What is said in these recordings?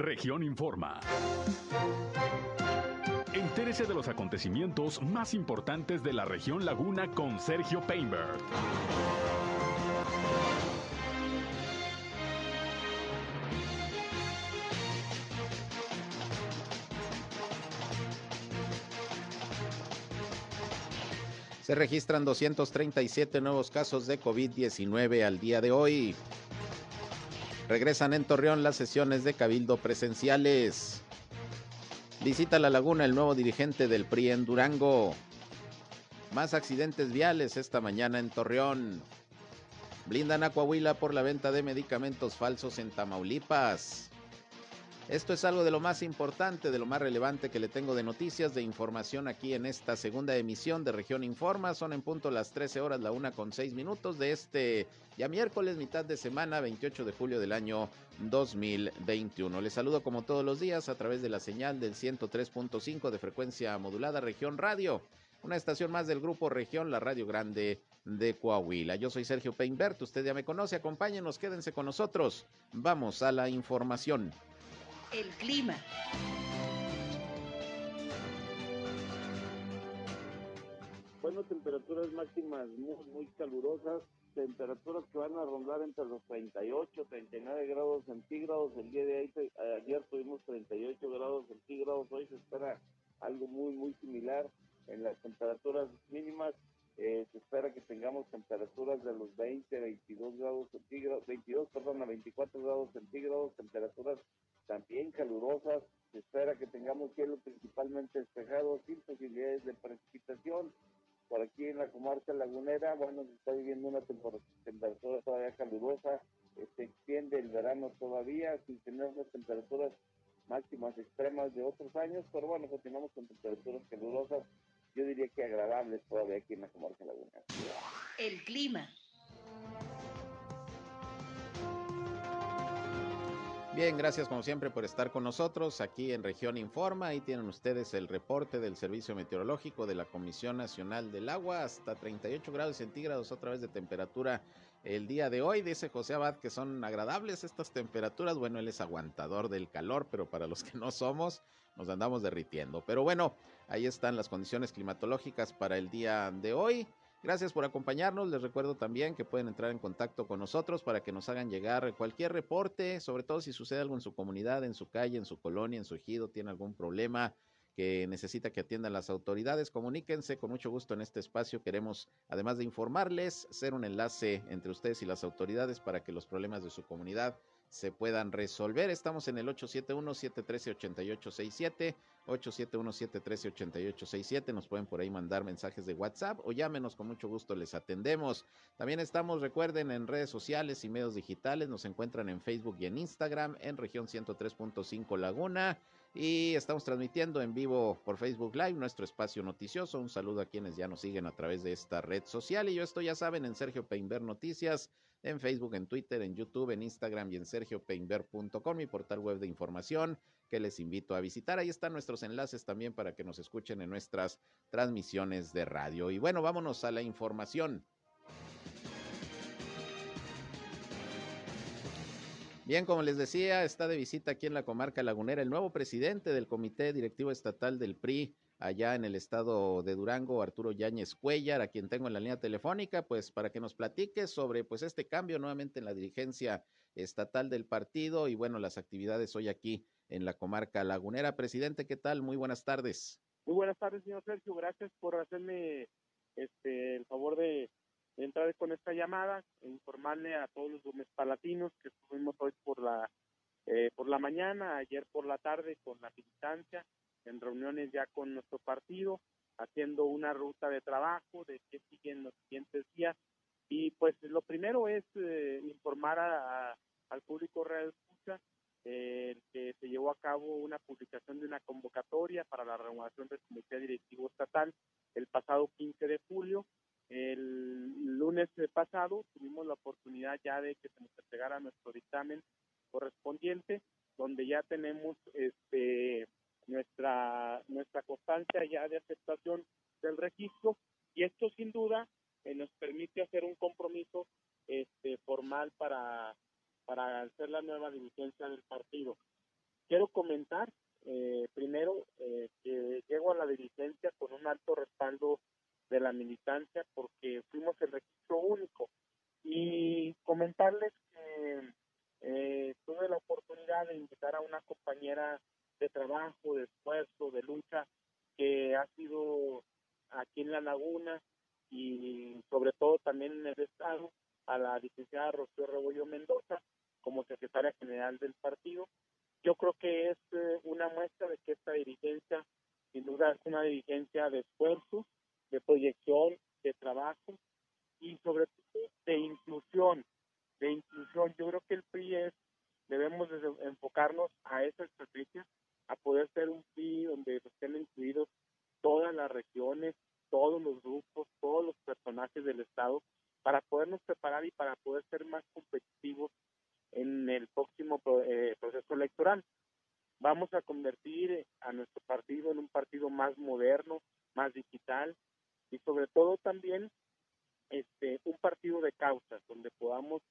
Región Informa. Entérese de los acontecimientos más importantes de la región Laguna con Sergio Painberg. Se registran 237 nuevos casos de COVID-19 al día de hoy. Regresan en Torreón las sesiones de cabildo presenciales. Visita la laguna el nuevo dirigente del PRI en Durango. Más accidentes viales esta mañana en Torreón. Blindan a Coahuila por la venta de medicamentos falsos en Tamaulipas. Esto es algo de lo más importante, de lo más relevante que le tengo de noticias, de información aquí en esta segunda emisión de Región Informa. Son en punto las 13 horas, la una con seis minutos de este ya miércoles, mitad de semana, 28 de julio del año 2021. Les saludo como todos los días a través de la señal del 103.5 de frecuencia modulada Región Radio una estación más del grupo Región, la Radio Grande de Coahuila. Yo soy Sergio Peinbert, usted ya me conoce, acompáñenos, quédense con nosotros. Vamos a la información el clima. Bueno, temperaturas máximas muy, muy calurosas, temperaturas que van a rondar entre los 38, 39 grados centígrados. El día de ayer tuvimos 38 grados centígrados, hoy se espera algo muy, muy similar en las temperaturas mínimas. Eh, se espera que tengamos temperaturas de los 20, 22 grados centígrados, 22, perdón, a 24 grados centígrados, temperaturas también calurosas. Se espera que tengamos cielo principalmente despejado, sin posibilidades de precipitación. Por aquí en la comarca lagunera, bueno, se está viviendo una temperatura todavía calurosa. Eh, se extiende el verano todavía, sin tener las temperaturas máximas extremas de otros años, pero bueno, continuamos con temperaturas calurosas, yo diría que agradables todavía aquí en la comarca lagunera. El clima. Bien, gracias como siempre por estar con nosotros aquí en Región Informa. Ahí tienen ustedes el reporte del Servicio Meteorológico de la Comisión Nacional del Agua, hasta 38 grados centígrados otra vez de temperatura el día de hoy. Dice José Abad que son agradables estas temperaturas. Bueno, él es aguantador del calor, pero para los que no somos, nos andamos derritiendo. Pero bueno, ahí están las condiciones climatológicas para el día de hoy. Gracias por acompañarnos. Les recuerdo también que pueden entrar en contacto con nosotros para que nos hagan llegar cualquier reporte, sobre todo si sucede algo en su comunidad, en su calle, en su colonia, en su ejido, tiene algún problema que necesita que atiendan las autoridades, comuníquense con mucho gusto en este espacio. Queremos, además de informarles, ser un enlace entre ustedes y las autoridades para que los problemas de su comunidad se puedan resolver. Estamos en el 871-713-8867, 871-713-8867. Nos pueden por ahí mandar mensajes de WhatsApp o llámenos, con mucho gusto les atendemos. También estamos, recuerden, en redes sociales y medios digitales. Nos encuentran en Facebook y en Instagram, en región 103.5 Laguna. Y estamos transmitiendo en vivo por Facebook Live nuestro espacio noticioso. Un saludo a quienes ya nos siguen a través de esta red social. Y yo estoy, ya saben, en Sergio Peinber Noticias en Facebook, en Twitter, en YouTube, en Instagram y en sergiopeinber.com, mi portal web de información que les invito a visitar. Ahí están nuestros enlaces también para que nos escuchen en nuestras transmisiones de radio. Y bueno, vámonos a la información. Bien, como les decía, está de visita aquí en la comarca lagunera el nuevo presidente del Comité Directivo Estatal del PRI, allá en el estado de Durango, Arturo Yáñez Cuellar, a quien tengo en la línea telefónica, pues para que nos platique sobre pues este cambio nuevamente en la dirigencia estatal del partido y bueno, las actividades hoy aquí en la comarca lagunera. Presidente, ¿qué tal? Muy buenas tardes. Muy buenas tardes, señor Sergio. Gracias por hacerme este con esta llamada, e informarle a todos los gómez palatinos que estuvimos hoy por la eh, por la mañana, ayer por la tarde con la militancia en reuniones ya con nuestro partido, haciendo una ruta de trabajo de qué siguen los siguientes días. Y pues lo primero es eh, informar al público real escucha eh, que se llevó a cabo una publicación de una convocatoria para la renovación del Comité Directivo Estatal el pasado 15 de julio. El lunes pasado tuvimos la oportunidad ya de que se nos entregara nuestro dictamen correspondiente, donde ya tenemos este nuestra, nuestra constancia ya de aceptación del registro y esto sin duda eh, nos permite hacer un compromiso este, formal para, para hacer la nueva dirigencia del partido. ¿Qué comentar eh, primero eh, que llego a la dirigencia con un alto respaldo de la militancia porque fuimos el registro único y comentarles que eh, tuve la oportunidad de invitar a una compañera de trabajo, de esfuerzo, de lucha que ha sido aquí en la laguna y sobre todo también en el estado a la licenciada Rocío Rebollo Mendoza como secretaria general del partido. Yo creo que es eh, una muestra de que esta dirigencia, sin duda, es una dirigencia de esfuerzo, de proyección, de trabajo y sobre todo de inclusión, de inclusión. Yo creo que el PRI es, debemos enfocarnos a esa estrategia, a poder ser un PRI donde estén incluidos todas las regiones, todos los grupos, todos los personajes del Estado, para podernos preparar y para poder ser más competitivos en el próximo eh, proceso electoral. Vamos a convertir a nuestro partido en un partido más moderno, más digital y sobre todo también este un partido de causas donde podamos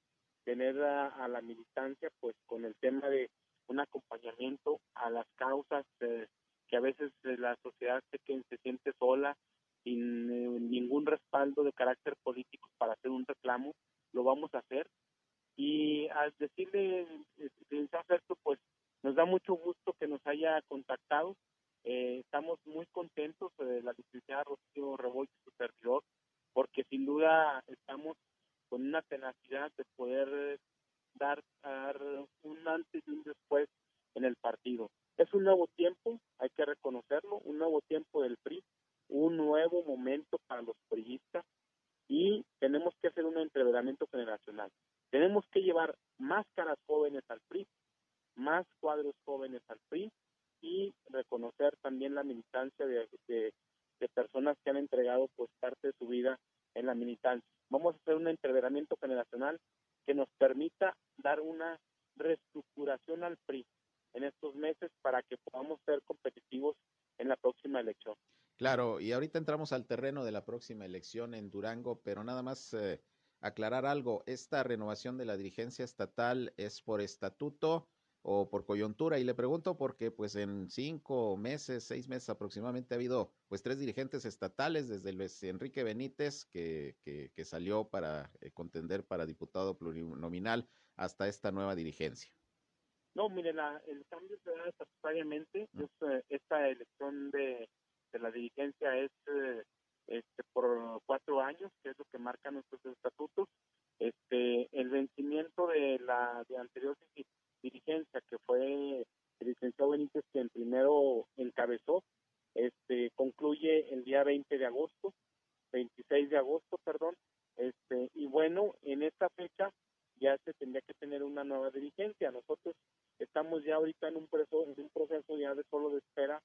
tener a, la militancia pues con el tema de un acompañamiento a las causas eh, que a veces eh, la sociedad se, que se siente sola sin eh, ningún respaldo de carácter político para hacer un reclamo, lo vamos a hacer. Y al decirle, Alberto, pues nos da mucho gusto que nos haya contactado. Eh, estamos muy contentos de la licenciada Rocío Rebollo, su servidor, porque sin duda estamos con una tenacidad de poder dar, dar un antes y un después en el partido. Es un nuevo tiempo, hay que reconocerlo, un nuevo tiempo del PRI, un nuevo momento para los priistas y tenemos que hacer un entreveramiento generacional. Tenemos que llevar más caras jóvenes al PRI, más cuadros jóvenes al PRI y reconocer también la militancia de, de, personas que han entregado pues parte de su vida en la militancia. Vamos a hacer un entreveramiento generacional que nos permita dar una reestructuración al PRI en estos meses para que podamos ser competitivos en la próxima elección. Claro, y entramos al terreno de la próxima elección en Durango, pero nada más eh, aclarar algo, ¿esta renovación de la dirigencia estatal es por estatuto o por coyuntura? Y le pregunto porque pues en cinco meses, seis meses aproximadamente ha habido pues tres dirigentes estatales, desde Luis Enrique Benítez, que, que, salió para eh, contender para diputado plurinominal, hasta esta nueva dirigencia. No, mire, el cambio se da estatutariamente, eh, esta elección de de la dirigencia es eh, este, por cuatro años, que es lo que marcan nuestros estatutos. Este, el vencimiento de la de anterior dirigencia, que fue el licenciado Benítez quien primero encabezó, este, concluye el día 20 de agosto, 26 de agosto, perdón. Este, y bueno, en esta fecha ya se tendría que tener una nueva dirigencia. Nosotros estamos ya ahorita en un proceso, en un proceso ya de solo de espera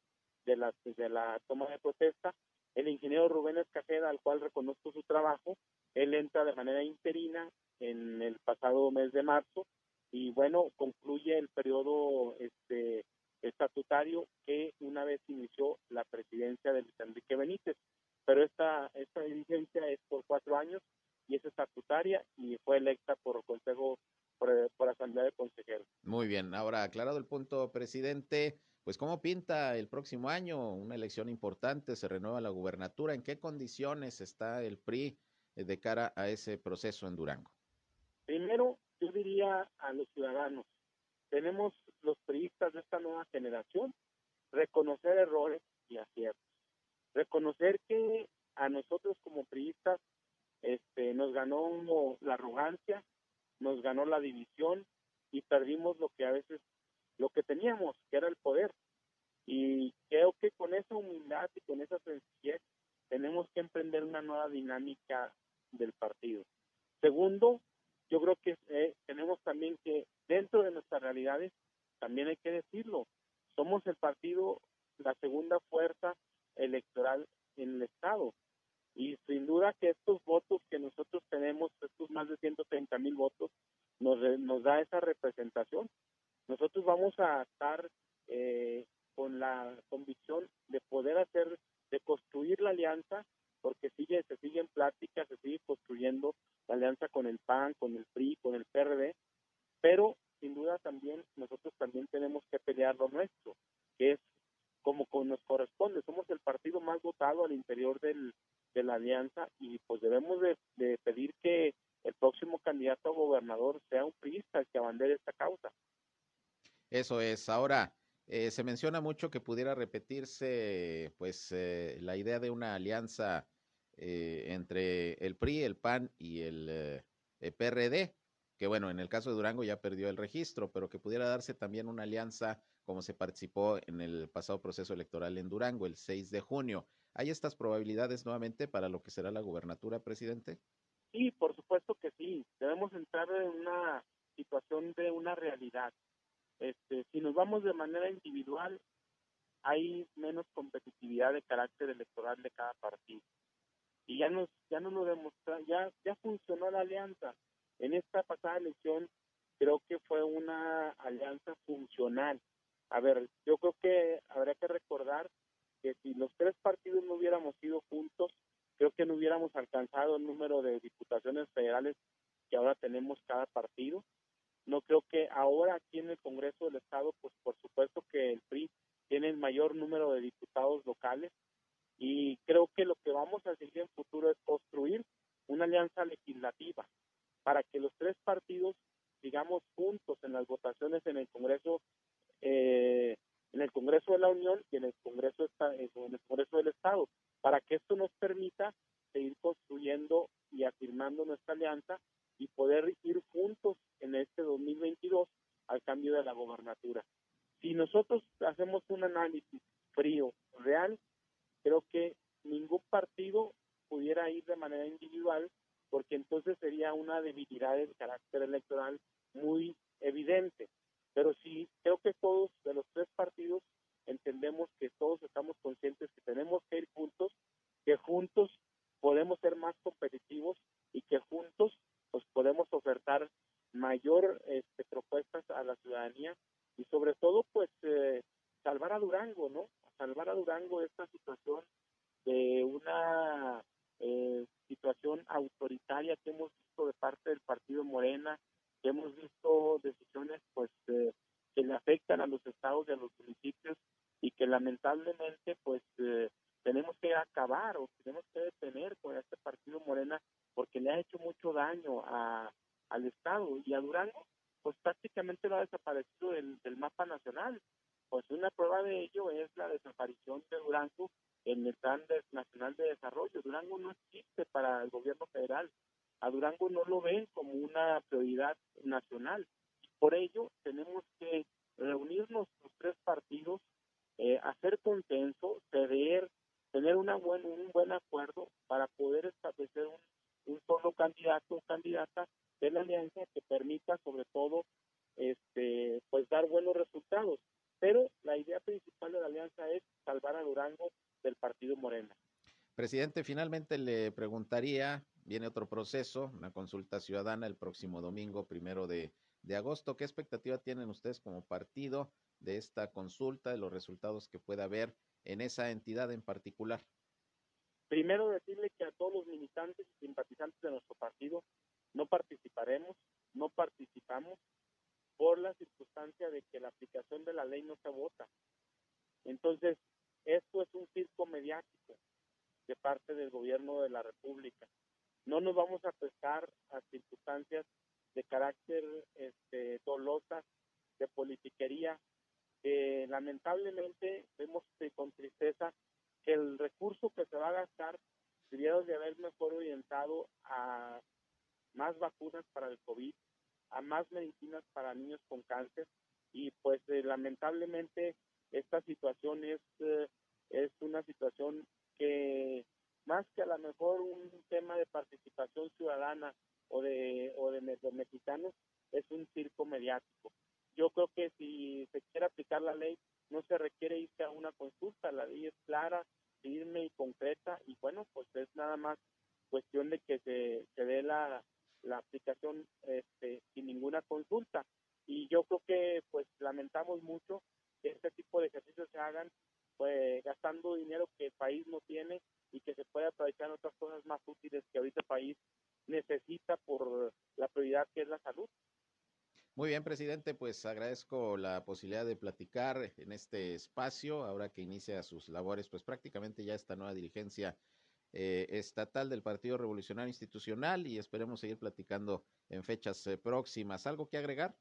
de la, de la toma de protesta. El ingeniero Rubén Escajeda, al cual reconozco su trabajo, él entra de manera interina en el pasado mes de marzo y bueno, concluye el periodo este estatutario que una vez inició la presidencia de Luis Enrique Benítez. Pero esta, esta dirigencia es por cuatro años y es estatutaria y fue electa por Consejo, por, por Asamblea de Consejeros. Muy bien, ahora aclarado el punto, presidente pues cómo pinta el próximo año, una elección importante, se renueva la gubernatura, ¿en qué condiciones está el PRI eh, de cara a ese proceso en Durango? Primero, yo diría a los ciudadanos, tenemos los priistas de esta nueva generación, reconocer errores y aciertos, reconocer que a nosotros como priistas este, nos ganó la arrogancia, nos ganó la división y perdimos lo que a veces lo que teníamos, que era el poder. Y creo que con esa humildad y con esa sencillez tenemos que emprender una nueva dinámica del partido. Segundo, yo creo que eh, tenemos también que, dentro de nuestras realidades, también hay que decirlo, somos el partido, la segunda fuerza electoral en el Estado. Y sin duda que estos votos que nosotros tenemos, estos más de 130 mil votos, nos, nos da esa representación. Nosotros vamos a estar eh, con la convicción de poder hacer, de construir la alianza, porque sigue, se sigue en plática, se sigue construyendo la alianza con el PAN, con el PRI, con el PRD, pero sin duda también nosotros también tenemos que pelear lo nuestro, que es como nos corresponde. Somos el partido más votado al interior del, de la alianza y pues debemos de, pedir que el próximo candidato a gobernador sea un priista el que abandere esta causa. Eso es. Ahora, eh, se menciona mucho que pudiera repetirse pues eh, la idea de una alianza eh, entre el PRI, el PAN y el PRD, que bueno, en el caso de Durango ya perdió el registro, pero que pudiera darse también una alianza como se participó en el pasado proceso electoral en Durango el 6 de junio. ¿Hay estas probabilidades nuevamente para lo que será la gubernatura, presidente? Sí, por supuesto que sí. Debemos entrar en una situación de una realidad. Este, si nos vamos de manera individual, hay menos competitividad de carácter electoral de cada partido. Y ya nos ya no lo demostró, ya ya funcionó la alianza. En esta pasada elección creo que fue una alianza funcional a ver, yo creo que habría que recordar que si los tres partidos no hubiéramos ido juntos, creo que no hubiéramos alcanzado el número de diputaciones federales que ahora tenemos cada partido. No creo que ahora aquí en el Congreso del Estado, pues por supuesto que el PRI tiene el mayor número de diputados locales y creo que lo que vamos a seguir en futuro es construir una alianza legislativa para que los tres partidos sigamos juntos en las votaciones en el Congreso eh, en el Congreso de la Unión y en el Congreso, en el Congreso del Estado, para que esto nos permita seguir construyendo y afirmando nuestra alianza y poder ir juntos en este 2022 al cambio de la gobernatura. Si nosotros hacemos un análisis frío, real, creo que ningún partido pudiera ir de manera individual porque entonces sería una debilidad del carácter electoral muy evidente. Pero sí, creo que todos de los tres partidos entendemos que todos estamos conscientes que tenemos que ir juntos, que juntos podemos ser más competitivos y que juntos pues podemos ofertar mayor este, propuestas a la ciudadanía y sobre todo pues eh, salvar a Durango, ¿no? Salvar a Durango de esta situación de una eh, situación autoritaria que hemos visto de parte del partido Morena, hemos visto decisiones pues eh, que le afectan a los estados y a los municipios y que lamentablemente pues eh, tenemos que acabar o tenemos que detener con este partido Morena porque le ha hecho mucho daño a, al estado. Y a Durango pues prácticamente lo ha desaparecido del, del mapa nacional. Pues una prueba de ello es la desaparición de Durango en el plan nacional de desarrollo. Durango no existe para el gobierno federal a Durango no lo ven como una prioridad nacional. Por ello, tenemos que reunirnos los tres partidos, eh, hacer consenso, ceder, tener un buen acuerdo para poder establecer un, un solo candidato o candidata de la alianza que permita sobre todo este pues dar buenos resultados. Pero la idea principal de la alianza es salvar a Durango del partido Morena. Presidente, finalmente le preguntaría, viene otro proceso, una consulta ciudadana el próximo domingo, primero de, agosto. ¿Qué expectativa tienen ustedes como partido de esta consulta, de los resultados que pueda haber en esa entidad en particular? Primero decirle que a todos los militantes y simpatizantes de nuestro partido no participaremos, no participamos por la circunstancia de que la aplicación de la ley no se vota. Entonces, esto es un circo mediático de parte del gobierno de la República. No nos vamos a prestar a circunstancias de carácter este, dolosas, de politiquería. lamentablemente vemos con tristeza que el recurso que se va a gastar debiera de haber mejor orientado a más vacunas para el COVID, a más medicinas para niños con cáncer y pues eh, lamentablemente esta situación es, eh, es una situación que más que a lo mejor un tema de participación ciudadana o de, o de, los mexicanos, es un circo mediático. Yo creo que si se quiere aplicar la ley, no se requiere irse a una consulta, la ley es clara, firme y concreta, y bueno, pues es nada más cuestión de que se, se dé la, la aplicación este, sin ninguna consulta. Y yo creo que pues lamentamos mucho que este tipo de ejercicios se hagan pues gastando dinero que el país no tiene y que se puede aprovechar en otras cosas más útiles que ahorita el país necesita por la prioridad que es la salud. Muy bien, presidente, pues agradezco la posibilidad de platicar en este espacio, ahora que inicia sus labores, pues prácticamente ya esta nueva dirigencia eh, estatal del Partido Revolucionario Institucional y esperemos seguir platicando en fechas eh, próximas. ¿Algo que agregar?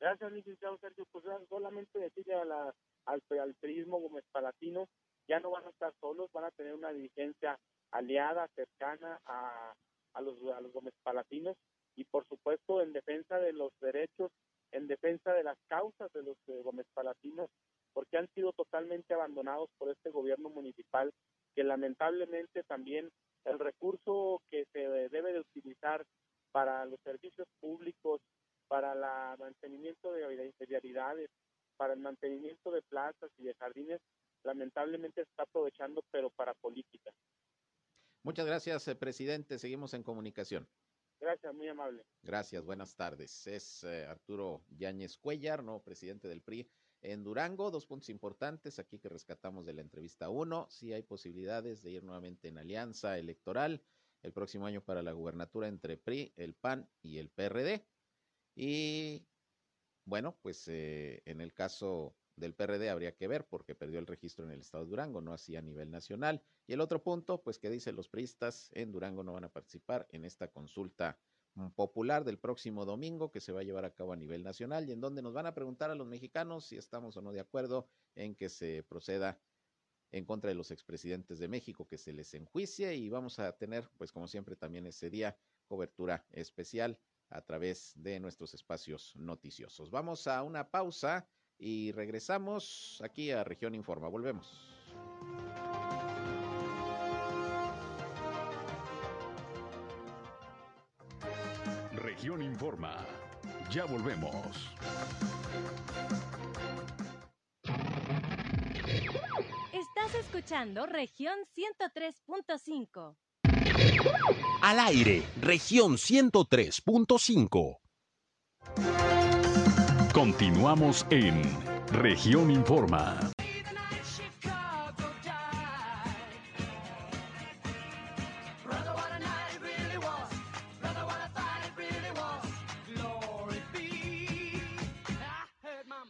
Gracias, licenciado Sergio. Pues solamente decirle a la, al, al periodismo Gómez Palatino, ya no van a estar solos, van a tener una dirigencia aliada, cercana a, a los, a los Gómez Palatinos. Y por supuesto en defensa de los derechos, en defensa de las causas de los eh, Gómez Palatinos, porque han sido totalmente abandonados por este gobierno municipal, que lamentablemente también el recurso que se debe de utilizar para los servicios públicos, para el mantenimiento de vialidades, para el mantenimiento de plazas y de jardines, lamentablemente está aprovechando, pero para política. Muchas gracias, eh, presidente. Seguimos en comunicación. Gracias, muy amable. Gracias, buenas tardes. Es eh, Arturo Yáñez Cuellar, nuevo presidente del PRI en Durango. Dos puntos importantes aquí que rescatamos de la entrevista. Uno, si hay posibilidades de ir nuevamente en alianza electoral el próximo año para la gubernatura entre PRI, el PAN y el PRD. Y bueno, pues eh, en el caso del PRD habría que ver porque perdió el registro en el estado de Durango, no así a nivel nacional. Y el otro punto, pues que dice los priistas en Durango no van a participar en esta consulta mm, popular del próximo domingo que se va a llevar a cabo a nivel nacional y en donde nos van a preguntar a los mexicanos si estamos o no de acuerdo en que se proceda en contra de los expresidentes de México, que se les enjuicie y vamos a tener, pues como siempre, también ese día cobertura especial a través de nuestros espacios noticiosos. Vamos a una pausa y regresamos aquí a Región Informa. Volvemos. Región Informa. Ya volvemos. Estás escuchando región 103.5. Al aire, región 103.5. Continuamos en región Informa.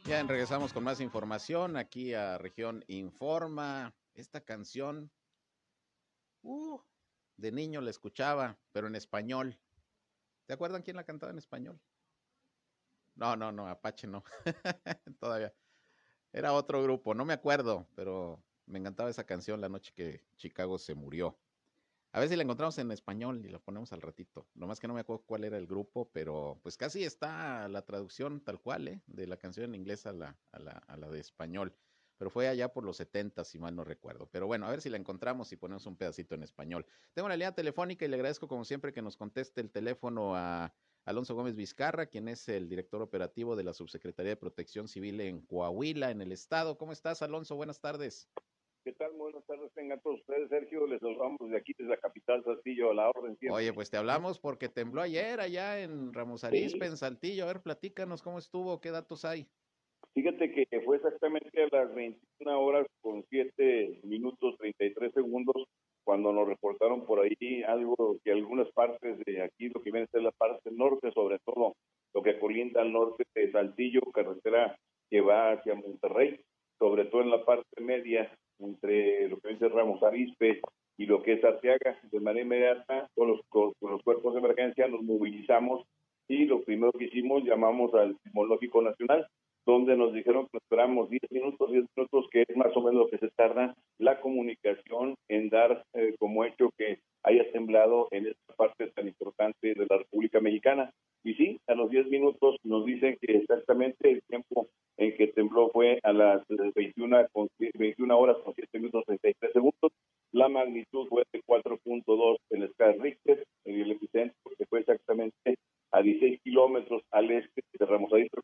Bien, regresamos con más información aquí a Región Informa. Esta canción, uh, de niño la escuchaba, pero en español. ¿Te acuerdan quién la cantaba en español? No, no, no, Apache no. Todavía. Era otro grupo, no me acuerdo, pero me encantaba esa canción la noche que Chicago se murió. A ver si la encontramos en español y la ponemos al ratito. Nomás que no me acuerdo cuál era el grupo, pero pues casi está la traducción tal cual, ¿eh? De la canción en inglés a la, a la, a la de español. Pero fue allá por los 70, si mal no recuerdo. Pero bueno, a ver si la encontramos y ponemos un pedacito en español. Tengo una línea telefónica y le agradezco como siempre que nos conteste el teléfono a Alonso Gómez Vizcarra, quien es el director operativo de la Subsecretaría de Protección Civil en Coahuila, en el estado. ¿Cómo estás, Alonso? Buenas tardes. ¿Qué tal? Buenas tardes, tengan todos ustedes. Sergio, les saludamos de aquí, desde la capital Saltillo, a la orden. Oye, pues te hablamos porque tembló ayer allá en Ramos Arizpe, en Saltillo. A ver, platícanos cómo estuvo, qué datos hay. Fíjate que fue exactamente a las 21 horas con 7 minutos 33 segundos cuando nos reportaron por ahí algo que algunas partes de aquí, lo que viene a ser la parte norte, sobre todo lo que colinda al norte de Saltillo, carretera que va hacia Monterrey, sobre todo en la parte media, entre lo que ser Ramos Arispe y lo que es Arteaga, de manera inmediata, con los, con los cuerpos de emergencia nos movilizamos y lo primero que hicimos, llamamos al Sismológico Nacional, donde nos dijeron que esperamos 10 minutos, 10 minutos, que es más o menos lo que se tarda la comunicación en dar eh, como hecho que haya temblado en esta parte tan importante de la República Mexicana. Y sí, a los 10 minutos nos dicen que exactamente el tiempo en que tembló fue a las 21, con, 21 horas con 7 minutos 33 segundos. La magnitud fue de 4.2 en la escala Richter, en el epicentro, porque fue exactamente a 16 kilómetros al este de Ramos Arizpe,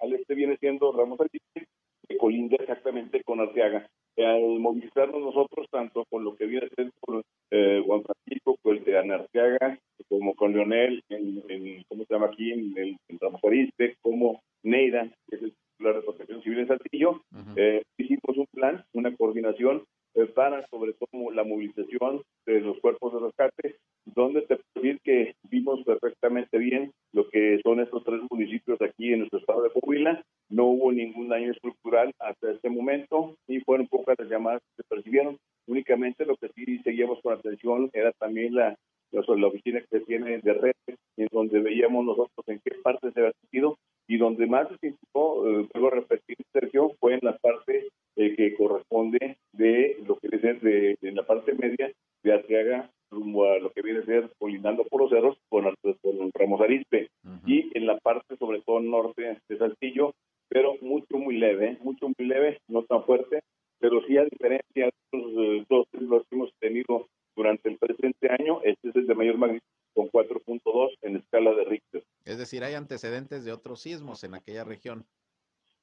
al este viene siendo Ramos Arizpe, que colinda exactamente con Arteaga. Al movilizarnos nosotros, tanto con lo que viene siendo eh, Juan Francisco, con el de Anarteaga, como con Leonel, en, ¿cómo se llama aquí? En, Ramos Arizpe, como Neida, que es el titular de Protección Civil en Saltillo, eh, hicimos un plan, una coordinación eh, para sobre todo la movilización de los cuerpos de rescate, donde te puedo decir que vimos perfectamente bien lo que son estos tres municipios aquí en nuestro estado de Coahuila. No hubo ningún daño estructural hasta este momento y fueron pocas las llamadas que se percibieron. Únicamente lo que sí seguíamos con atención era también la, la oficina que se tiene de red, en donde veíamos nosotros en qué parte se había sentido y donde más se sintió, eh, a repetir, Sergio, fue en la parte eh, que corresponde de lo que viene de, de, la parte media de Arteaga rumbo a lo que viene a ser colindando por los cerros con, con Ramos Arispe y en la parte sobre todo norte de Saltillo, pero mucho muy leve, mucho muy leve, no tan fuerte, pero sí a diferencia de los eh, dos los que hemos tenido durante el presente año, este es el de mayor magnitud con 4.2 en escala de Richter. Es decir, hay antecedentes de otros sismos en aquella región.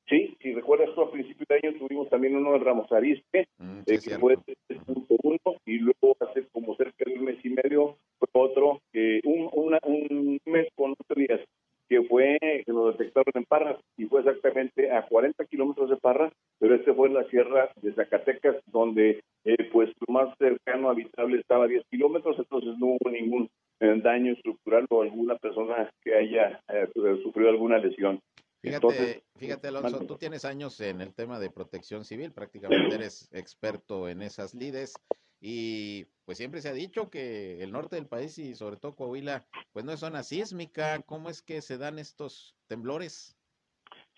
Sí, si recuerdas tú a principios de año tuvimos también uno de Ramos Arispe, mm, eh, que fue 3.1 y luego hace como cerca de un mes y medio fue otro, que un, un mes con ocho días, que fue, que lo detectaron en Parras y fue exactamente a 40 kilómetros de Parras, pero este fue en la sierra de Zacatecas, donde eh, pues lo más cercano habitable estaba a 10 kilómetros, entonces no hubo ningún eh, daño estructural o alguna persona que haya sufrido alguna lesión. Fíjate, fíjate Alonso, tú tienes años en el tema de protección civil, prácticamente eres experto en esas lides y pues siempre se ha dicho que el norte del país y sobre todo Coahuila, pues no es zona sísmica, ¿cómo es que se dan estos temblores?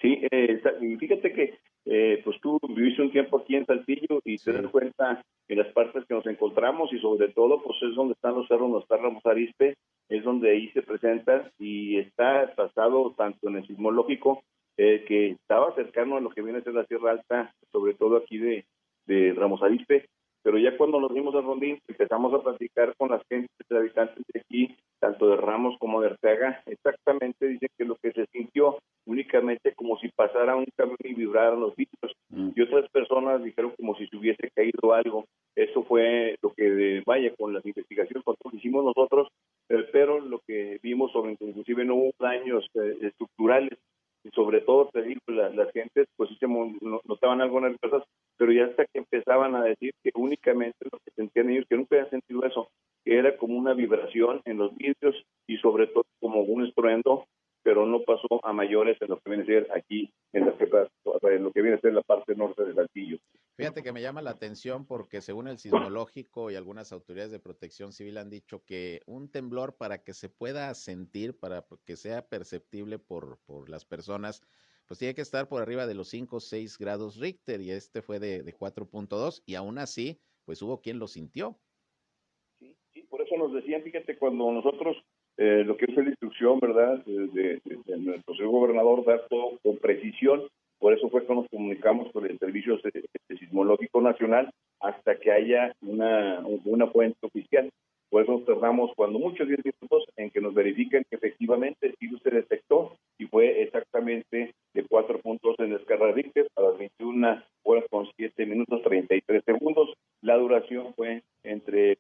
Sí, eh, fíjate que eh, pues tú viviste un tiempo aquí en Saltillo y te das cuenta en las partes que nos encontramos y sobre todo pues es donde están los cerros, donde está Ramos Arispe, es donde ahí se presenta y está pasado tanto en el sismológico eh, que estaba cercano a lo que viene a ser la Sierra Alta, sobre todo aquí de, de Ramos Arispe, pero ya cuando nos vimos a Rondín empezamos a platicar con las gentes de habitantes de aquí, tanto de Ramos como de Arteaga, exactamente dicen que lo que se sintió únicamente como si pasara un camión y vibraran los vidrios, mm. y otras personas dijeron como si se hubiese caído algo, eso fue lo que, vaya, con las investigaciones que hicimos nosotros, eh, pero lo que vimos sobre inclusive no hubo daños eh, estructurales, y sobre todo digo, las, gentes pues se notaban algo nerviosas, pero ya hasta que empezaban a decir que únicamente lo que sentían ellos, que nunca habían sentido eso, que era como una vibración en los vidrios y sobre todo como un estruendo, pero no pasó a mayores en lo que viene a ser aquí, en, en lo que viene a ser la parte norte del Saltillo. Fíjate que me llama la atención porque según el sismológico y algunas autoridades de protección civil han dicho que un temblor para que se pueda sentir, para que sea perceptible por, por las personas, pues tiene que estar por arriba de los 5 o 6 grados Richter y este fue de, de 4.2 y aún así, pues hubo quien lo sintió. Sí, sí, por eso nos decían, fíjate, cuando nosotros, eh, lo que es la instrucción, ¿verdad?, de, de nuestro señor gobernador, dar todo con precisión, por eso fue que nos comunicamos con el Servicio Sismológico Nacional hasta que haya una, una fuente oficial. Por eso nos tardamos cuando muchos 10 minutos en que nos verifiquen que efectivamente el virus se detectó y fue exactamente de 4 puntos en escala Richter a las 21 horas con 7 minutos 33 segundos. La duración fue entre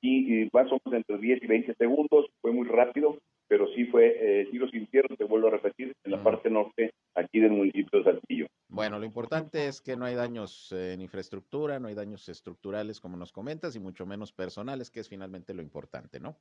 y, y más o menos entre 10 y 20 segundos, fue muy rápido, pero sí fue, eh, sí lo sintieron, te vuelvo a repetir, en la parte norte aquí del municipio de Saltillo. Bueno, lo importante es que no hay daños en infraestructura, no hay daños estructurales como nos comentas y mucho menos personales, que es finalmente lo importante, ¿no?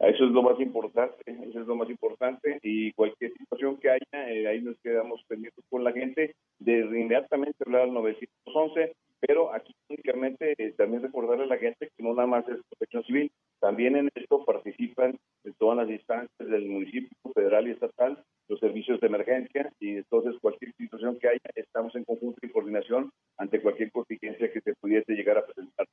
Eso es lo más importante, eso es lo más importante y cualquier situación que haya, eh, ahí nos quedamos pendientes con la gente de inmediatamente hablar al 911, pero aquí únicamente eh, también recordarle a la gente que no nada más es protección civil, también en esto participan en todas las instancias del municipio federal y estatal, los servicios de emergencia y entonces cualquier situación que haya, estamos en conjunto y coordinación ante cualquier contingencia que se pudiese llegar a presentar.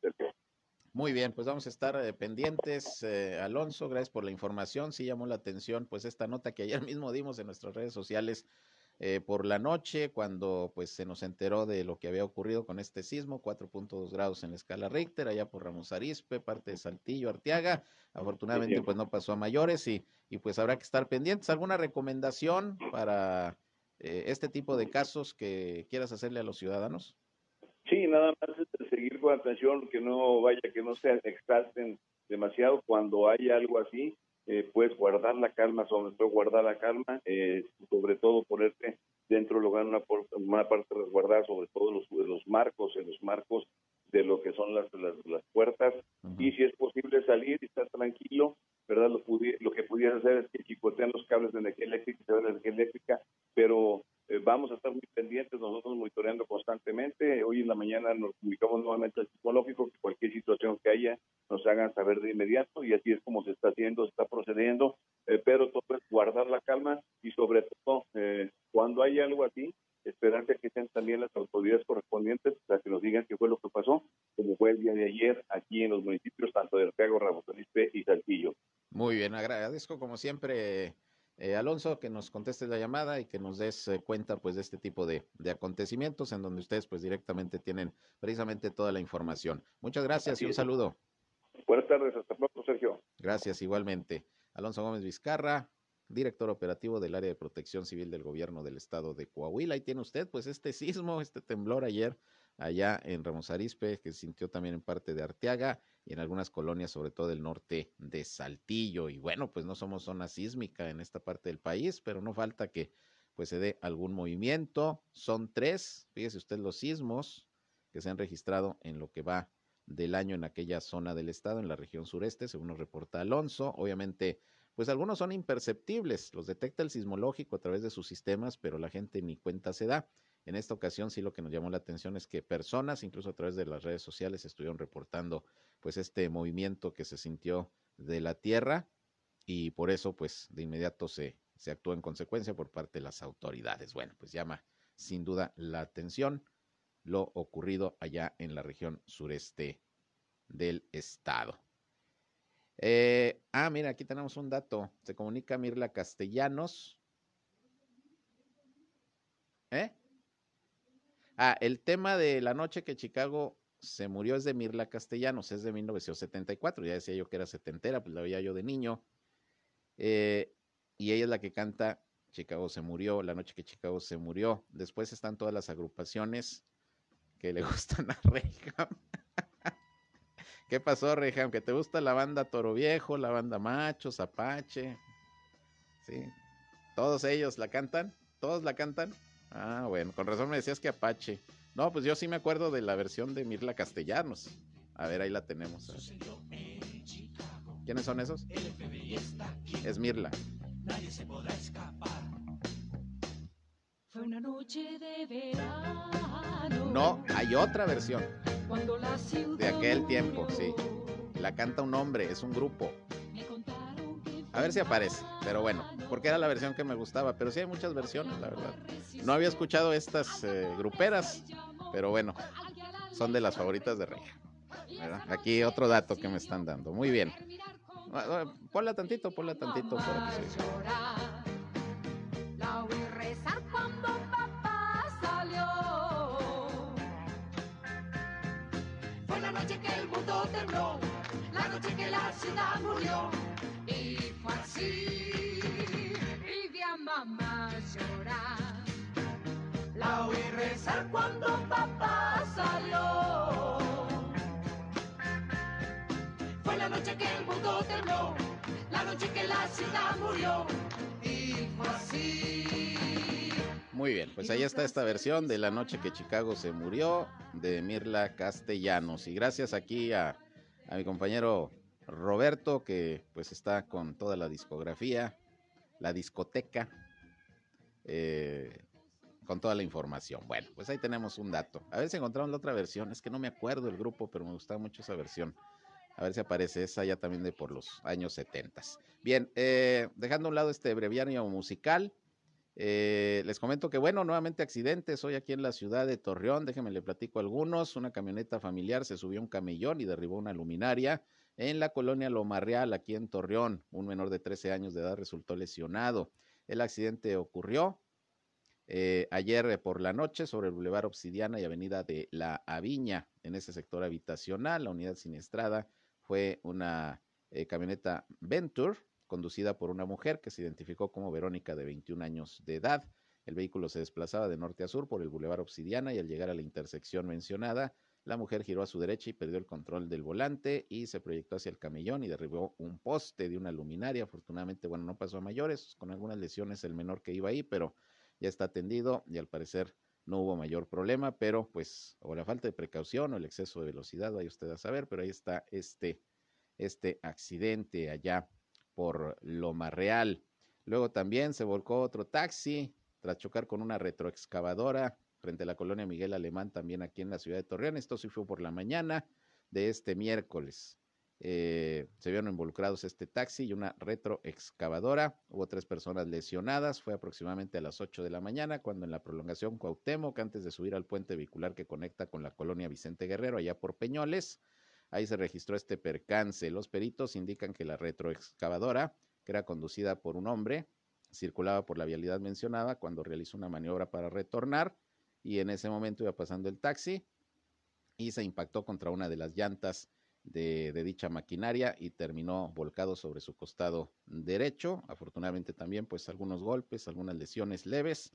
Muy bien, pues vamos a estar eh, pendientes. Eh, Alonso, gracias por la información. Sí llamó la atención, pues esta nota que ayer mismo dimos en nuestras redes sociales eh, por la noche, cuando pues se nos enteró de lo que había ocurrido con este sismo, 4.2 grados en la escala Richter, allá por Ramos Arispe, parte de Saltillo, Arteaga. Afortunadamente pues no pasó a mayores y, y pues habrá que estar pendientes. ¿Alguna recomendación para eh, este tipo de casos que quieras hacerle a los ciudadanos? Sí, nada más seguir con atención, que no vaya, que no se exalten demasiado cuando hay algo así, eh, puedes guardar la calma, sobre todo guardar la calma, eh, sobre todo ponerte dentro del lugar una, una parte resguardada, sobre todo los, los marcos, en los marcos de lo que son las, las, puertas, y si es posible salir y estar tranquilo, ¿verdad? Lo, lo que pudieras hacer es que chicotean los cables de energía eléctrica, de energía eléctrica, pero eh, vamos a estar muy pendientes, nosotros monitoreando constantemente. Hoy en la mañana nos comunicamos nuevamente al psicológico que cualquier situación que haya nos hagan saber de inmediato y así es como se está haciendo, se está procediendo, eh, pero todo es guardar la calma y sobre todo eh, cuando hay algo así, esperar que estén también las autoridades correspondientes para que nos digan qué fue lo que pasó, como fue el día de ayer aquí en los municipios tanto de Arteaga, Ramos y Saltillo. Muy bien, agradezco como siempre eh, Alonso, que nos contestes la llamada y que nos des eh, cuenta pues de este tipo de, acontecimientos en donde ustedes pues directamente tienen precisamente toda la información. Muchas gracias y un saludo. Buenas tardes, hasta pronto Sergio. Gracias igualmente. Alonso Gómez Vizcarra, director operativo del área de protección civil del gobierno del estado de Coahuila. Ahí tiene usted pues este sismo, este temblor ayer allá en Ramos Arispe, que se sintió también en parte de Arteaga y en algunas colonias, sobre todo del norte de Saltillo. Y bueno, pues no somos zona sísmica en esta parte del país, pero no falta que pues se dé algún movimiento. Son tres, fíjese usted los sismos que se han registrado en lo que va del año en aquella zona del estado, en la región sureste, según nos reporta Alonso. Obviamente, pues algunos son imperceptibles, los detecta el sismológico a través de sus sistemas, pero la gente ni cuenta se da. En esta ocasión sí lo que nos llamó la atención es que personas, incluso a través de las redes sociales, estuvieron reportando pues este movimiento que se sintió de la tierra y por eso pues de inmediato se, se actuó en consecuencia por parte de las autoridades. Bueno, pues llama sin duda la atención lo ocurrido allá en la región sureste del estado. Eh, ah, mira, aquí tenemos un dato. Se comunica Mirla Castellanos. ¿Eh? Ah, el tema de la noche que Chicago se murió es de Mirla Castellanos, es de 1974. Ya decía yo que era setentera, pues la veía yo de niño. Eh, y ella es la que canta Chicago se murió, la noche que Chicago se murió. Después están todas las agrupaciones que le gustan a Reyham. ¿Qué pasó, Reyham? ¿Que te gusta la banda Toro Viejo, la banda Machos, Apache? Sí. ¿Todos ellos la cantan? ¿Todos la cantan? Ah, bueno, con razón me decías que Apache. No, pues yo sí me acuerdo de la versión de Mirla Castellanos. A ver, ahí la tenemos. ¿Quiénes son esos? Es Mirla. Nadie se podrá escapar. Fue una noche de verano. No, hay otra versión. De aquel tiempo, sí. La canta un hombre, es un grupo. A ver si aparece, pero bueno, porque era la versión que me gustaba, pero sí hay muchas versiones, la verdad. No había escuchado estas eh, gruperas, pero bueno, son de las favoritas de Rey. Aquí otro dato que me están dando. Muy bien. Ah, ah, ponla tantito, ponla tantito noche que mundo tembló, la noche que la ciudad murió. Y fue así, y vi a mamá Cuando papá salió. Fue la noche que el mundo la noche que la murió. Y fue así. Muy bien, pues ahí está esta versión de La noche que Chicago se murió de Mirla Castellanos. Y gracias aquí a, a mi compañero Roberto, que pues está con toda la discografía, la discoteca, eh, con toda la información. Bueno, pues ahí tenemos un dato. A ver si encontramos la otra versión. Es que no me acuerdo el grupo, pero me gustaba mucho esa versión. A ver si aparece esa ya también de por los años 70. Bien, eh, dejando a un lado este breviario musical, eh, les comento que, bueno, nuevamente accidentes hoy aquí en la ciudad de Torreón. Déjenme le platico algunos. Una camioneta familiar se subió a un camellón y derribó una luminaria en la colonia Loma Real, aquí en Torreón. Un menor de 13 años de edad resultó lesionado. El accidente ocurrió eh, ayer por la noche sobre el Boulevard Obsidiana y Avenida de La Aviña, en ese sector habitacional. La unidad siniestrada fue una eh, camioneta Venture conducida por una mujer que se identificó como Verónica de 21 años de edad. El vehículo se desplazaba de norte a sur por el Boulevard Obsidiana y al llegar a la intersección mencionada, la mujer giró a su derecha y perdió el control del volante y se proyectó hacia el camellón y derribó un poste de una luminaria. Afortunadamente, bueno, no pasó a mayores, con algunas lesiones el menor que iba ahí, pero ya está atendido y al parecer no hubo mayor problema, pero pues o la falta de precaución o el exceso de velocidad, vaya usted a saber, pero ahí está este, este accidente allá por Loma Real. Luego también se volcó otro taxi tras chocar con una retroexcavadora frente a la colonia Miguel Alemán, también aquí en la ciudad de Torreón. Esto sí fue por la mañana de este miércoles. Eh, se vieron involucrados este taxi y una retroexcavadora. Hubo tres personas lesionadas. Fue aproximadamente a las 8 de la mañana cuando en la prolongación Cuauhtémoc, antes de subir al puente vehicular que conecta con la colonia Vicente Guerrero, allá por Peñoles, ahí se registró este percance. Los peritos indican que la retroexcavadora, que era conducida por un hombre, circulaba por la vialidad mencionada cuando realizó una maniobra para retornar y en ese momento iba pasando el taxi y se impactó contra una de las llantas de, dicha maquinaria y terminó volcado sobre su costado derecho. Afortunadamente también pues algunos golpes, algunas lesiones leves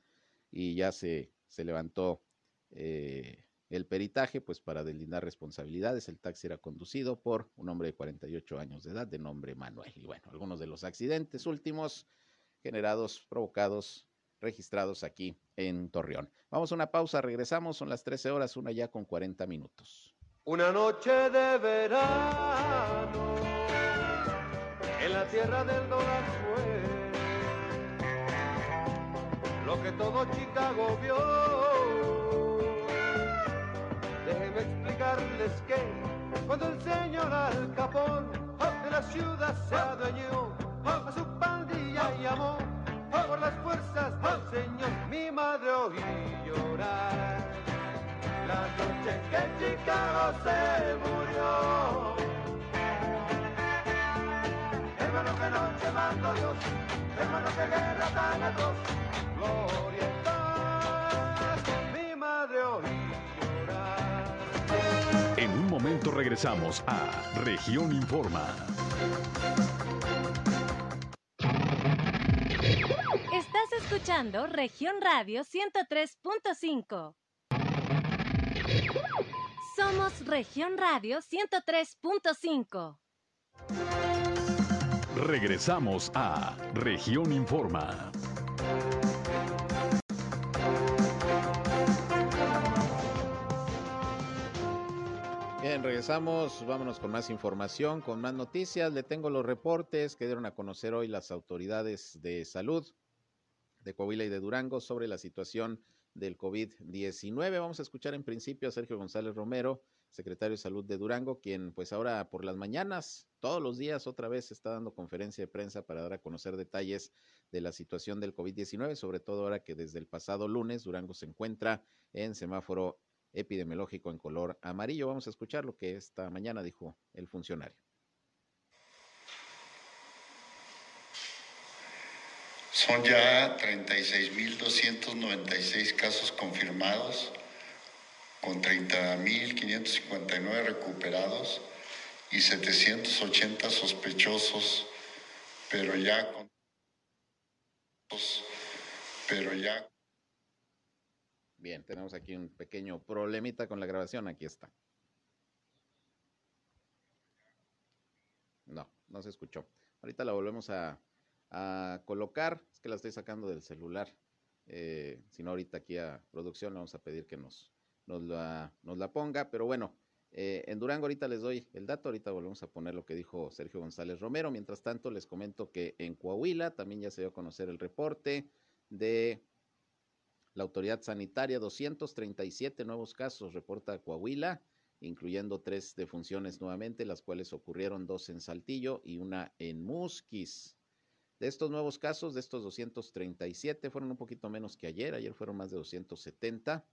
y ya se, se levantó eh, el peritaje pues para deslindar responsabilidades. El taxi era conducido por un hombre de 48 años de edad de nombre Manuel. Y bueno, algunos de los accidentes últimos generados, provocados, registrados aquí en Torreón. Vamos a una pausa, regresamos, son las 13 horas, una ya con 40 minutos. Una noche de verano en la tierra del dólar fue lo que todo Chicago vio. Déjenme explicarles que cuando el señor Al Capón de la ciudad se adueñó a su pandilla y llamó por las fuerzas del Señor, mi madre oí llorar la noche que Chicago se murió. Hermano que noche mandó Dios, hermano que guerra tan atroz, gloria mi madre oí. En un momento regresamos a Región Informa. Estás escuchando Región Radio 103.5. Somos Región Radio 103.5. Regresamos a Región Informa. Bien, regresamos, vámonos con más información, con más noticias. Le tengo los reportes que dieron a conocer hoy las autoridades de salud de Coahuila y de Durango sobre la situación del COVID-19. Vamos a escuchar en principio a Sergio González Romero, secretario de Salud de Durango, quien pues ahora por las mañanas, todos los días otra vez está dando conferencia de prensa para dar a conocer detalles de la situación del COVID-19, sobre todo ahora que desde el pasado lunes Durango se encuentra en semáforo epidemiológico en color amarillo. Vamos a escuchar lo que esta mañana dijo el funcionario. Son ya 36.296 casos confirmados, con 30.559 recuperados y 780 sospechosos, pero ya con pero ya Bien, tenemos aquí un pequeño problemita con la grabación, aquí está. No, no se escuchó. Ahorita la volvemos a, a colocar. Es que la estoy sacando del celular. Eh, si no, ahorita aquí a producción le vamos a pedir que nos, nos, la, nos la ponga. Pero bueno, eh, en Durango ahorita les doy el dato. Ahorita volvemos a poner lo que dijo Sergio González Romero. Mientras tanto, les comento que en Coahuila también ya se dio a conocer el reporte de la autoridad sanitaria. 237 nuevos casos reporta Coahuila incluyendo tres defunciones nuevamente, las cuales ocurrieron dos en Saltillo y una en Musquis. De estos nuevos casos, de estos 237, fueron un poquito menos que ayer, ayer fueron más de 270.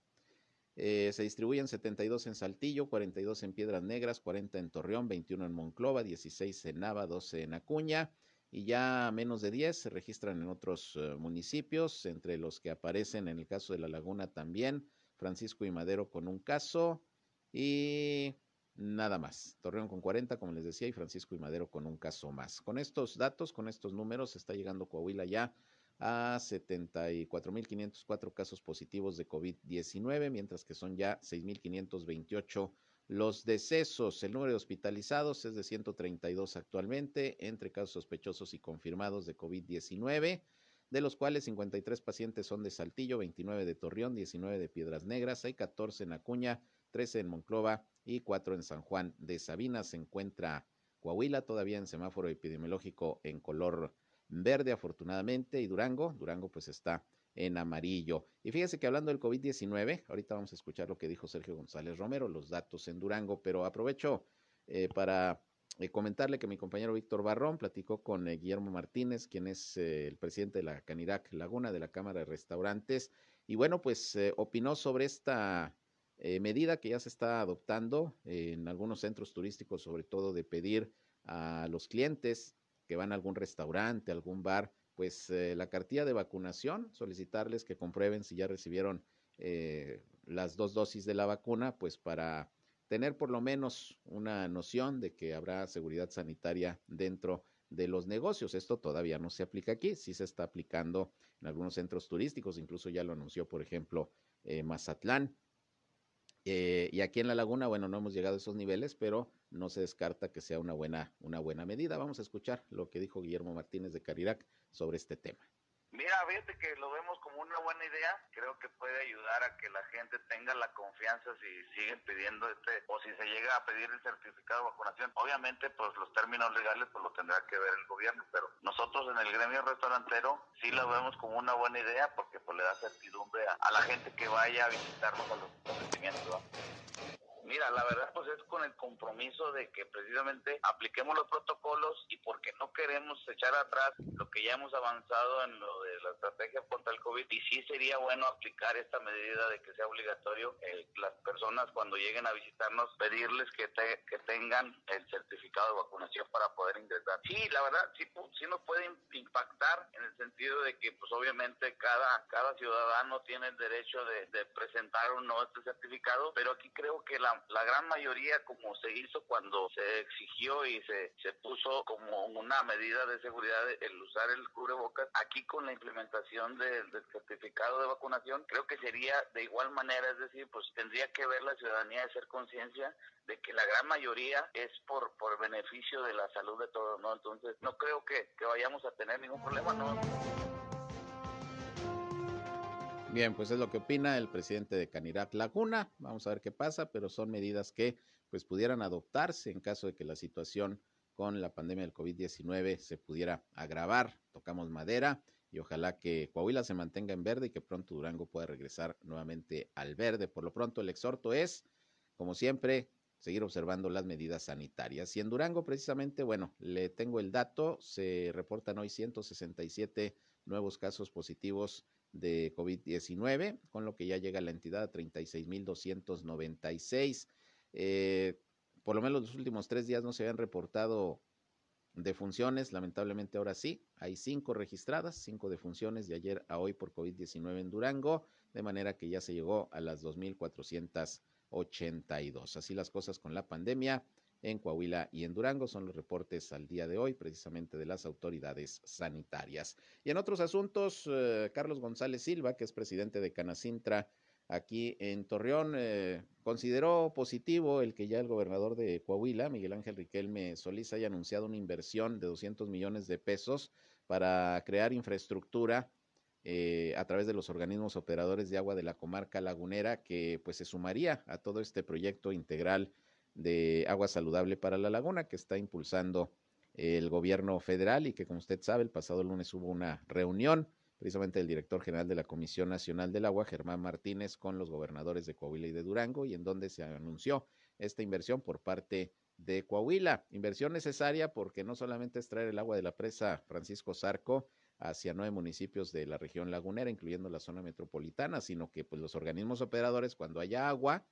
Eh, se distribuyen 72 en Saltillo, 42 en Piedras Negras, 40 en Torreón, 21 en Monclova, 16 en Nava, 12 en Acuña y ya menos de 10 se registran en otros uh, municipios, entre los que aparecen en el caso de La Laguna también, Francisco y Madero con un caso y nada más. Torreón con 40, como les decía, y Francisco y Madero con un caso más. Con estos datos, con estos números, está llegando Coahuila ya a 74.504 casos positivos de COVID-19, mientras que son ya 6.528 los decesos. El número de hospitalizados es de 132 actualmente, entre casos sospechosos y confirmados de COVID-19, de los cuales 53 pacientes son de Saltillo, 29 de Torreón, 19 de Piedras Negras, hay 14 en Acuña, 13 en Monclova y 4 en San Juan de Sabina. Se encuentra Coahuila todavía en semáforo epidemiológico en color verde, afortunadamente, y Durango, Durango pues está en amarillo. Y fíjese que hablando del COVID-19, ahorita vamos a escuchar lo que dijo Sergio González Romero, los datos en Durango, pero aprovecho eh, para eh, comentarle que mi compañero Víctor Barrón platicó con eh, Guillermo Martínez, quien es el presidente de la Canirac Laguna, de la Cámara de Restaurantes, y bueno, pues opinó sobre esta medida que ya se está adoptando en algunos centros turísticos, sobre todo de pedir a los clientes que van a algún restaurante, algún bar, pues eh, la cartilla de vacunación, solicitarles que comprueben si ya recibieron eh, las dos dosis de la vacuna, pues para tener por lo menos una noción de que habrá seguridad sanitaria dentro de los negocios. Esto todavía no se aplica aquí, sí se está aplicando en algunos centros turísticos, incluso ya lo anunció, por ejemplo, eh, Mazatlán. Y aquí en la laguna, bueno, no hemos llegado a esos niveles, pero no se descarta que sea una buena, una buena medida. Vamos a escuchar lo que dijo Guillermo Martínez de Carirac sobre este tema. Mira, fíjate que lo vemos como una buena idea. Creo que puede ayudar a que la gente tenga la confianza si siguen pidiendo este o si se llega a pedir el certificado de vacunación. Obviamente, pues los términos legales pues lo tendrá que ver el gobierno, pero nosotros en el gremio restaurantero sí lo vemos como una buena idea porque pues le da certidumbre a, la gente que vaya a visitarnos a los establecimientos. Mira, la verdad pues es con el compromiso de que precisamente apliquemos los protocolos y porque no queremos echar atrás lo que ya hemos avanzado en lo de la estrategia contra el COVID y sí sería bueno aplicar esta medida de que sea obligatorio eh, las personas cuando lleguen a visitarnos pedirles que, que tengan el certificado de vacunación para poder ingresar. Sí, la verdad sí, sí nos puede impactar en el sentido de que pues obviamente cada, cada ciudadano tiene el derecho de, de presentar o no este certificado, pero aquí creo que la la, gran mayoría, como se hizo cuando se exigió y se, se puso como una medida de seguridad el usar el cubrebocas, aquí con la implementación del certificado de vacunación, creo que sería de igual manera, es decir, pues tendría que ver la ciudadanía de hacer conciencia de que la gran mayoría es por, por beneficio de la salud de todos, ¿no? Entonces, no creo que, que vayamos a tener ningún problema, ¿no? Bien, pues es lo que opina el presidente de Canirac Laguna. Vamos a ver qué pasa, pero son medidas que pues pudieran adoptarse en caso de que la situación con la pandemia del COVID-19 se pudiera agravar. Tocamos madera y ojalá que Coahuila se mantenga en verde y que pronto Durango pueda regresar nuevamente al verde. Por lo pronto el exhorto es, como siempre, seguir observando las medidas sanitarias. Y en Durango, precisamente, bueno, le tengo el dato, se reportan hoy 167 nuevos casos positivos de COVID-19, con lo que ya llega la entidad a 36.296. Eh, por lo menos los últimos tres días no se habían reportado defunciones, lamentablemente ahora sí, hay cinco registradas, cinco defunciones de ayer a hoy por COVID-19 en Durango, de manera que ya se llegó a las 2.482. Así las cosas con la pandemia en Coahuila y en Durango. Son los reportes al día de hoy, precisamente de las autoridades sanitarias. Y en otros asuntos, eh, Carlos González Silva, que es presidente de Canacintra aquí en Torreón, eh, consideró positivo el que ya el gobernador de Coahuila, Miguel Ángel Riquelme Solís, haya anunciado una inversión de 200 millones de pesos para crear infraestructura eh, a través de los organismos operadores de agua de la comarca lagunera que pues se sumaría a todo este proyecto integral de agua saludable para la laguna que está impulsando el gobierno federal y que como usted sabe el pasado lunes hubo una reunión precisamente del director general de la Comisión Nacional del Agua, Germán Martínez, con los gobernadores de Coahuila y de Durango, y en donde se anunció esta inversión por parte de Coahuila. Inversión necesaria porque no solamente es traer el agua de la presa Francisco Zarco hacia nueve municipios de la región lagunera, incluyendo la zona metropolitana, sino que pues los organismos operadores, cuando haya agua,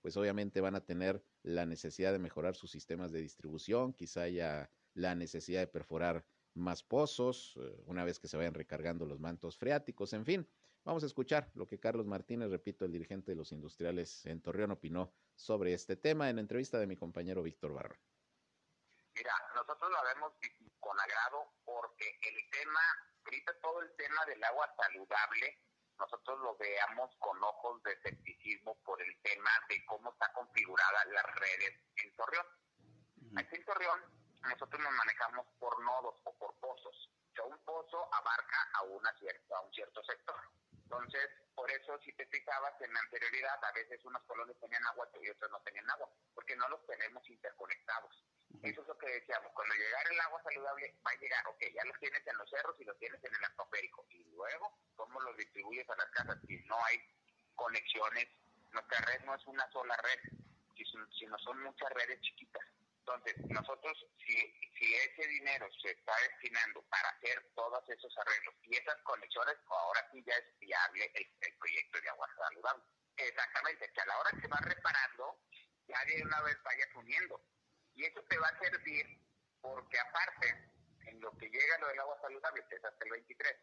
pues obviamente van a tener la necesidad de mejorar sus sistemas de distribución, quizá haya la necesidad de perforar más pozos, eh, una vez que se vayan recargando los mantos freáticos, en fin. Vamos a escuchar lo que Carlos Martínez, repito, el dirigente de los industriales en Torreón, opinó sobre este tema en entrevista de mi compañero Víctor Barro. Mira, nosotros lo vemos con agrado porque el tema, ahorita todo el tema del agua saludable, nosotros lo veamos con ojos de escepticismo por el tema de cómo está configurada las redes en Torreón. Aquí en Torreón nosotros nos manejamos por nodos o por pozos. O sea, un pozo abarca a, una cierta, a un cierto sector. Entonces, por eso, si te fijabas en la anterioridad, a veces unos colonias tenían agua y otros no tenían agua, porque no los tenemos interconectados. Eso es lo que decíamos, cuando llegara el agua saludable va a llegar, ok, ya los tienes en los cerros y los tienes en el atmosférico, y luego, ¿cómo cómo lo distribuyes a las casas. Si no hay conexiones, nuestra red no es una sola red, sino son muchas redes chiquitas. Entonces, nosotros, si, si ese dinero se está destinando para hacer todos esos arreglos y esas conexiones, ahora sí ya es viable el, el proyecto de agua saludable. Exactamente, que a la hora que va reparando, ya de una vez vayas uniendo. Y eso te va a servir porque aparte, en lo que llega lo del agua saludable, que es hasta el 23,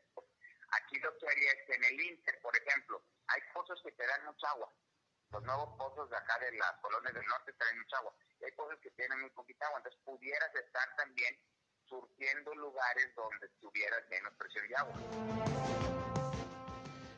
aquí lo que haría es en el Inter, por ejemplo, hay pozos que te dan mucha agua. Los nuevos pozos de acá de las colonias del norte traen mucha agua. Y hay pozos que tienen muy poquita agua. Entonces pudieras estar también surtiendo lugares donde tuvieras menos presión de agua.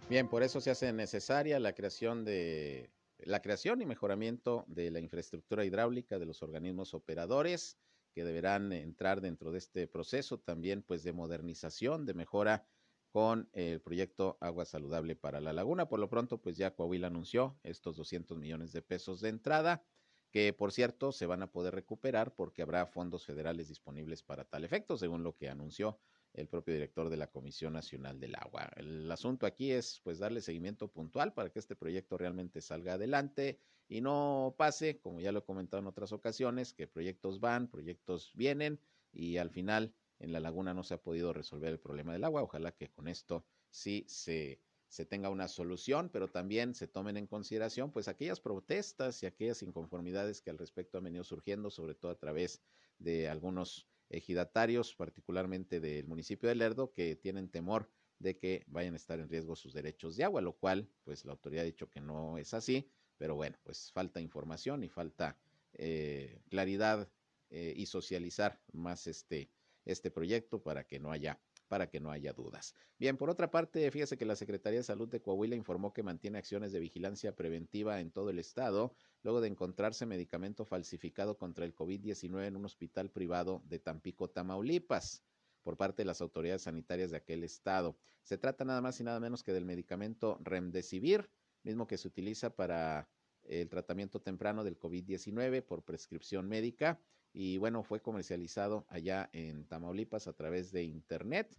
Bien, por eso se hace necesaria la creación de la creación y mejoramiento de la infraestructura hidráulica de los organismos operadores que deberán entrar dentro de este proceso también pues de modernización, de mejora con el proyecto Agua Saludable para la Laguna. Por lo pronto, pues ya Coahuila anunció estos 200 millones de pesos de entrada, que por cierto se van a poder recuperar porque habrá fondos federales disponibles para tal efecto, según lo que anunció el propio director de la Comisión Nacional del Agua. El asunto aquí es pues darle seguimiento puntual para que este proyecto realmente salga adelante y no pase, como ya lo he comentado en otras ocasiones, que proyectos van, proyectos vienen y al final en la laguna no se ha podido resolver el problema del agua. Ojalá que con esto sí se, se tenga una solución, pero también se tomen en consideración pues aquellas protestas y aquellas inconformidades que al respecto han venido surgiendo, sobre todo a través de algunos ejidatarios, particularmente del municipio de Lerdo, que tienen temor de que vayan a estar en riesgo sus derechos de agua, lo cual, pues la autoridad ha dicho que no es así, pero bueno, pues falta información y falta eh, claridad eh, y socializar más este, este proyecto para que no haya para que no haya dudas. Bien, por otra parte, fíjese que la Secretaría de Salud de Coahuila informó que mantiene acciones de vigilancia preventiva en todo el estado, luego de encontrarse medicamento falsificado contra el COVID-19 en un hospital privado de Tampico, Tamaulipas por parte de las autoridades sanitarias de aquel estado. Se trata nada más y nada menos que del medicamento Remdesivir, mismo que se utiliza para el tratamiento temprano del COVID-19 por prescripción médica y bueno, fue comercializado allá en Tamaulipas a través de internet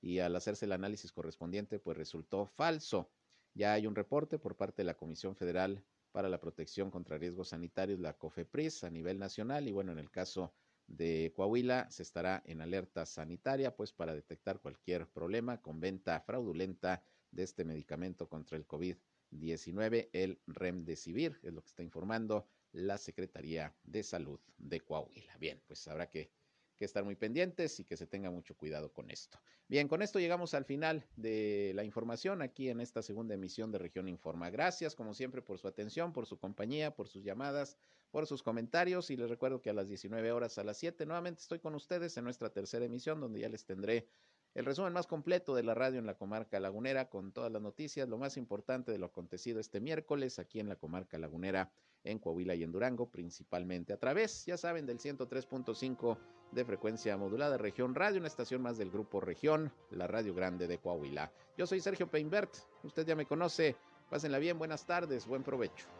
y al hacerse el análisis correspondiente pues resultó falso. Ya hay un reporte por parte de la Comisión Federal para la Protección contra Riesgos Sanitarios, la COFEPRIS, a nivel nacional y bueno, en el caso de Coahuila se estará en alerta sanitaria pues para detectar cualquier problema con venta fraudulenta de este medicamento contra el COVID-19, el Remdesivir, es lo que está informando la Secretaría de Salud de Coahuila. Bien, pues habrá que, estar muy pendientes y que se tenga mucho cuidado con esto. Bien, con esto llegamos al final de la información aquí en esta segunda emisión de Región Informa. Gracias, como siempre, por su atención, por su compañía, por sus llamadas, por sus comentarios y les recuerdo que a las 19 horas a las 7 nuevamente estoy con ustedes en nuestra tercera emisión donde ya les tendré el resumen más completo de la radio en la comarca lagunera con todas las noticias, lo más importante de lo acontecido este miércoles aquí en la comarca lagunera, en Coahuila y en Durango, principalmente a través, ya saben, del 103.5 de frecuencia modulada Región Radio, una estación más del grupo Región, la Radio Grande de Coahuila. Yo soy Sergio Peinbert, usted ya me conoce, pásenla bien, buenas tardes, buen provecho.